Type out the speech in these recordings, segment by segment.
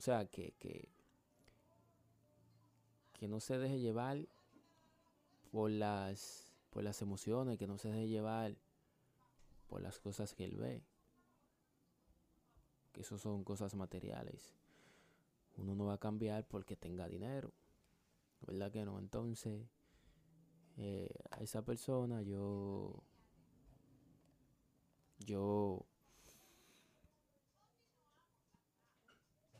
O sea, que, que, que no se deje llevar por las, por las emociones, que no se deje llevar por las cosas que él ve. Que eso son cosas materiales. Uno no va a cambiar porque tenga dinero. ¿Verdad que no? Entonces, eh, a esa persona yo... Yo la aconsejé.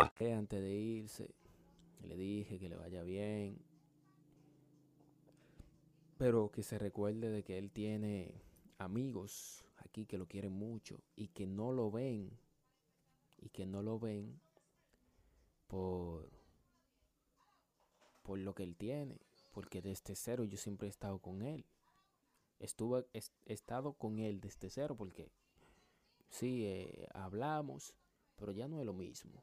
Antes de irse, le dije que le vaya bien. Pero que se recuerde de que él tiene amigos aquí que lo quieren mucho y que no lo ven. Y que no lo ven por, por lo que él tiene. Porque desde cero yo siempre he estado con él. Estuve, he estado con él desde cero porque sí, eh, hablamos, pero ya no es lo mismo.